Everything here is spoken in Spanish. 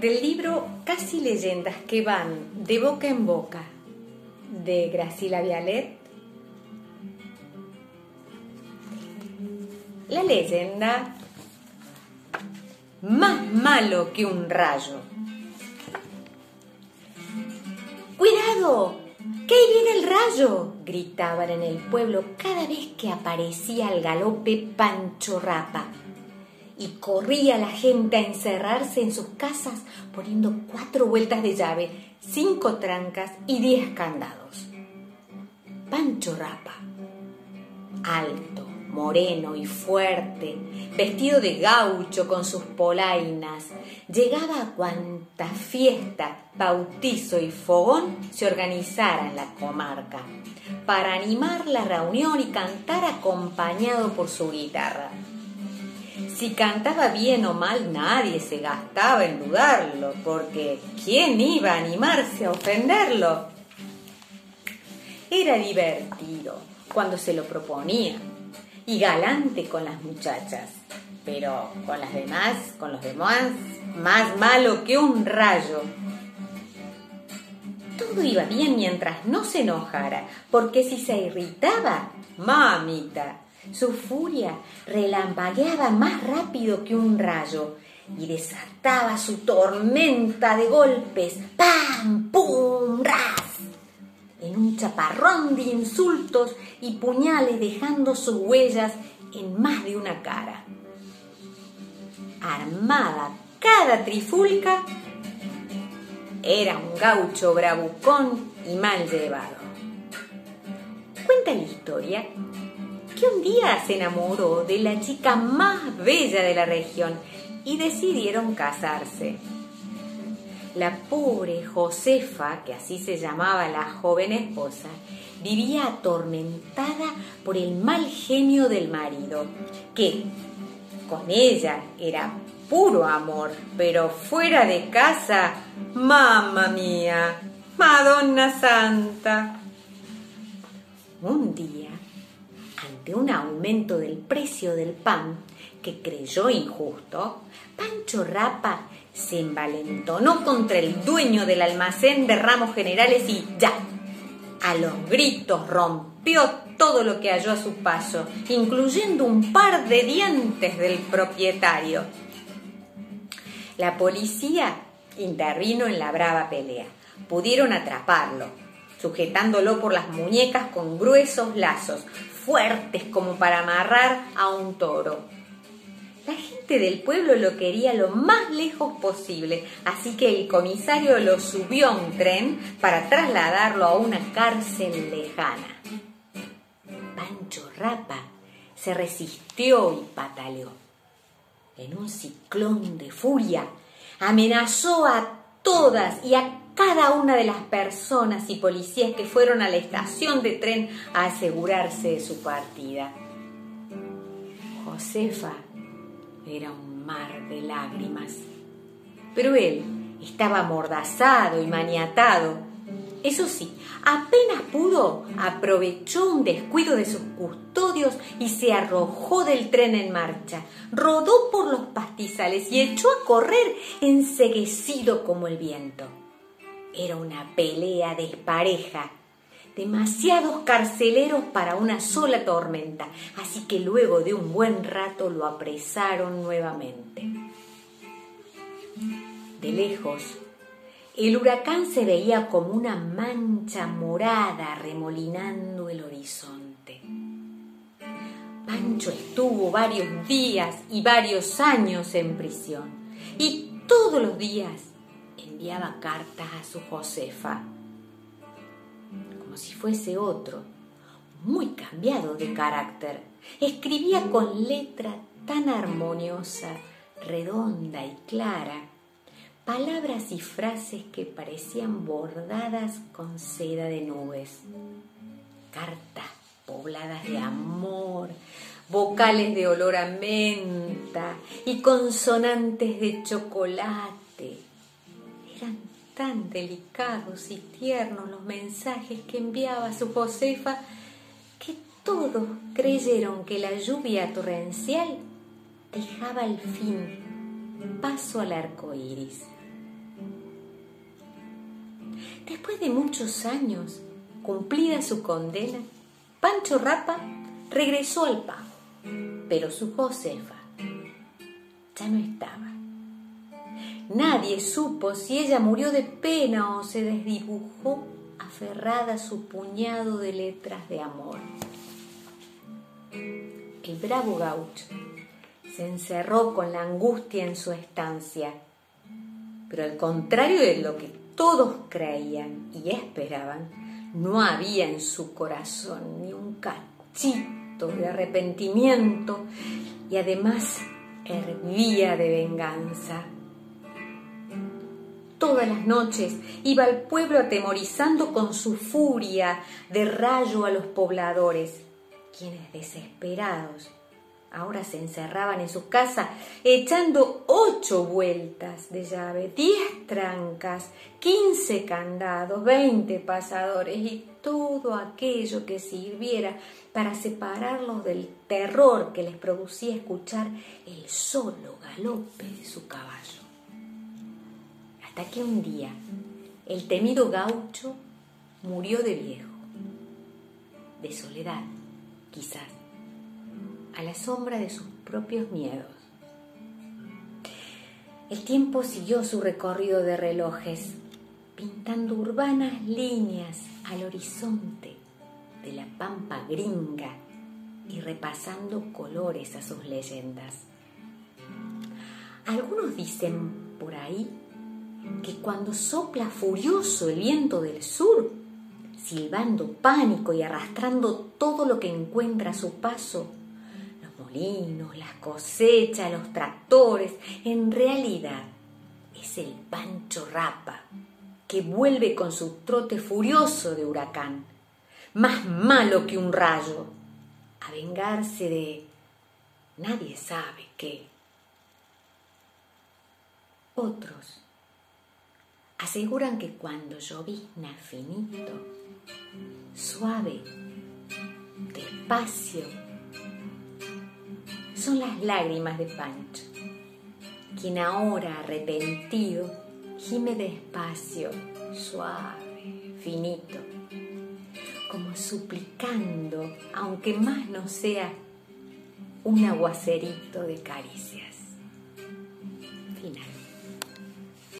del libro Casi leyendas que van de boca en boca de Graciela Vialet. La leyenda más malo que un rayo. ¡Cuidado! ¡Que ahí viene el rayo! gritaban en el pueblo cada vez que aparecía al galope Pancho Rapa y corría la gente a encerrarse en sus casas poniendo cuatro vueltas de llave, cinco trancas y diez candados. Pancho Rapa, alto, moreno y fuerte, vestido de gaucho con sus polainas, llegaba a cuanta fiesta, bautizo y fogón se organizara en la comarca, para animar la reunión y cantar acompañado por su guitarra. Si cantaba bien o mal, nadie se gastaba en dudarlo, porque ¿quién iba a animarse a ofenderlo? Era divertido cuando se lo proponía y galante con las muchachas, pero con las demás, con los demás, más malo que un rayo. Todo iba bien mientras no se enojara, porque si se irritaba, mamita, su furia relampagueaba más rápido que un rayo y desataba su tormenta de golpes, ¡pam! ¡pum! ¡ras! En un chaparrón de insultos y puñales dejando sus huellas en más de una cara. Armada cada trifulca, era un gaucho bravucón y mal llevado. Cuenta la historia que un día se enamoró de la chica más bella de la región y decidieron casarse. La pobre Josefa, que así se llamaba la joven esposa, vivía atormentada por el mal genio del marido, que con ella era puro amor, pero fuera de casa, mamma mía, Madonna Santa. Un día un aumento del precio del pan que creyó injusto, Pancho Rapa se envalentonó contra el dueño del almacén de ramos generales y ya, a los gritos rompió todo lo que halló a su paso, incluyendo un par de dientes del propietario. La policía intervino en la brava pelea. Pudieron atraparlo, sujetándolo por las muñecas con gruesos lazos, fuertes como para amarrar a un toro. La gente del pueblo lo quería lo más lejos posible, así que el comisario lo subió a un tren para trasladarlo a una cárcel lejana. Pancho Rapa se resistió y pataleó. En un ciclón de furia, amenazó a todas y a cada una de las personas y policías que fueron a la estación de tren a asegurarse de su partida. Josefa era un mar de lágrimas, pero él estaba amordazado y maniatado. Eso sí, apenas pudo, aprovechó un descuido de sus custodios y se arrojó del tren en marcha, rodó por los pastizales y echó a correr enseguecido como el viento. Era una pelea despareja. Demasiados carceleros para una sola tormenta, así que luego de un buen rato lo apresaron nuevamente. De lejos, el huracán se veía como una mancha morada remolinando el horizonte. Pancho estuvo varios días y varios años en prisión y todos los días enviaba cartas a su Josefa, como si fuese otro, muy cambiado de carácter. Escribía con letra tan armoniosa, redonda y clara, palabras y frases que parecían bordadas con seda de nubes. Cartas pobladas de amor, vocales de olor a menta y consonantes de chocolate tan delicados y tiernos los mensajes que enviaba su Josefa que todos creyeron que la lluvia torrencial dejaba al fin paso al arco iris. Después de muchos años, cumplida su condena, Pancho Rapa regresó al pago, pero su Josefa ya no estaba. Nadie supo si ella murió de pena o se desdibujó aferrada a su puñado de letras de amor. El bravo gaucho se encerró con la angustia en su estancia, pero al contrario de lo que todos creían y esperaban, no había en su corazón ni un cachito de arrepentimiento y además hervía de venganza. Todas las noches iba al pueblo atemorizando con su furia de rayo a los pobladores, quienes desesperados ahora se encerraban en su casa echando ocho vueltas de llave, diez trancas, quince candados, veinte pasadores y todo aquello que sirviera para separarlos del terror que les producía escuchar el solo galope de su caballo. Hasta que un día el temido gaucho murió de viejo, de soledad, quizás a la sombra de sus propios miedos. El tiempo siguió su recorrido de relojes, pintando urbanas líneas al horizonte de la pampa gringa y repasando colores a sus leyendas. Algunos dicen por ahí que cuando sopla furioso el viento del sur, silbando pánico y arrastrando todo lo que encuentra a su paso, molinos, las cosechas, los tractores, en realidad es el Pancho Rapa que vuelve con su trote furioso de huracán, más malo que un rayo, a vengarse de nadie sabe qué. Otros aseguran que cuando llovizna finito, suave, despacio, son las lágrimas de Pancho, quien ahora arrepentido gime despacio, suave, finito, como suplicando, aunque más no sea, un aguacerito de caricias.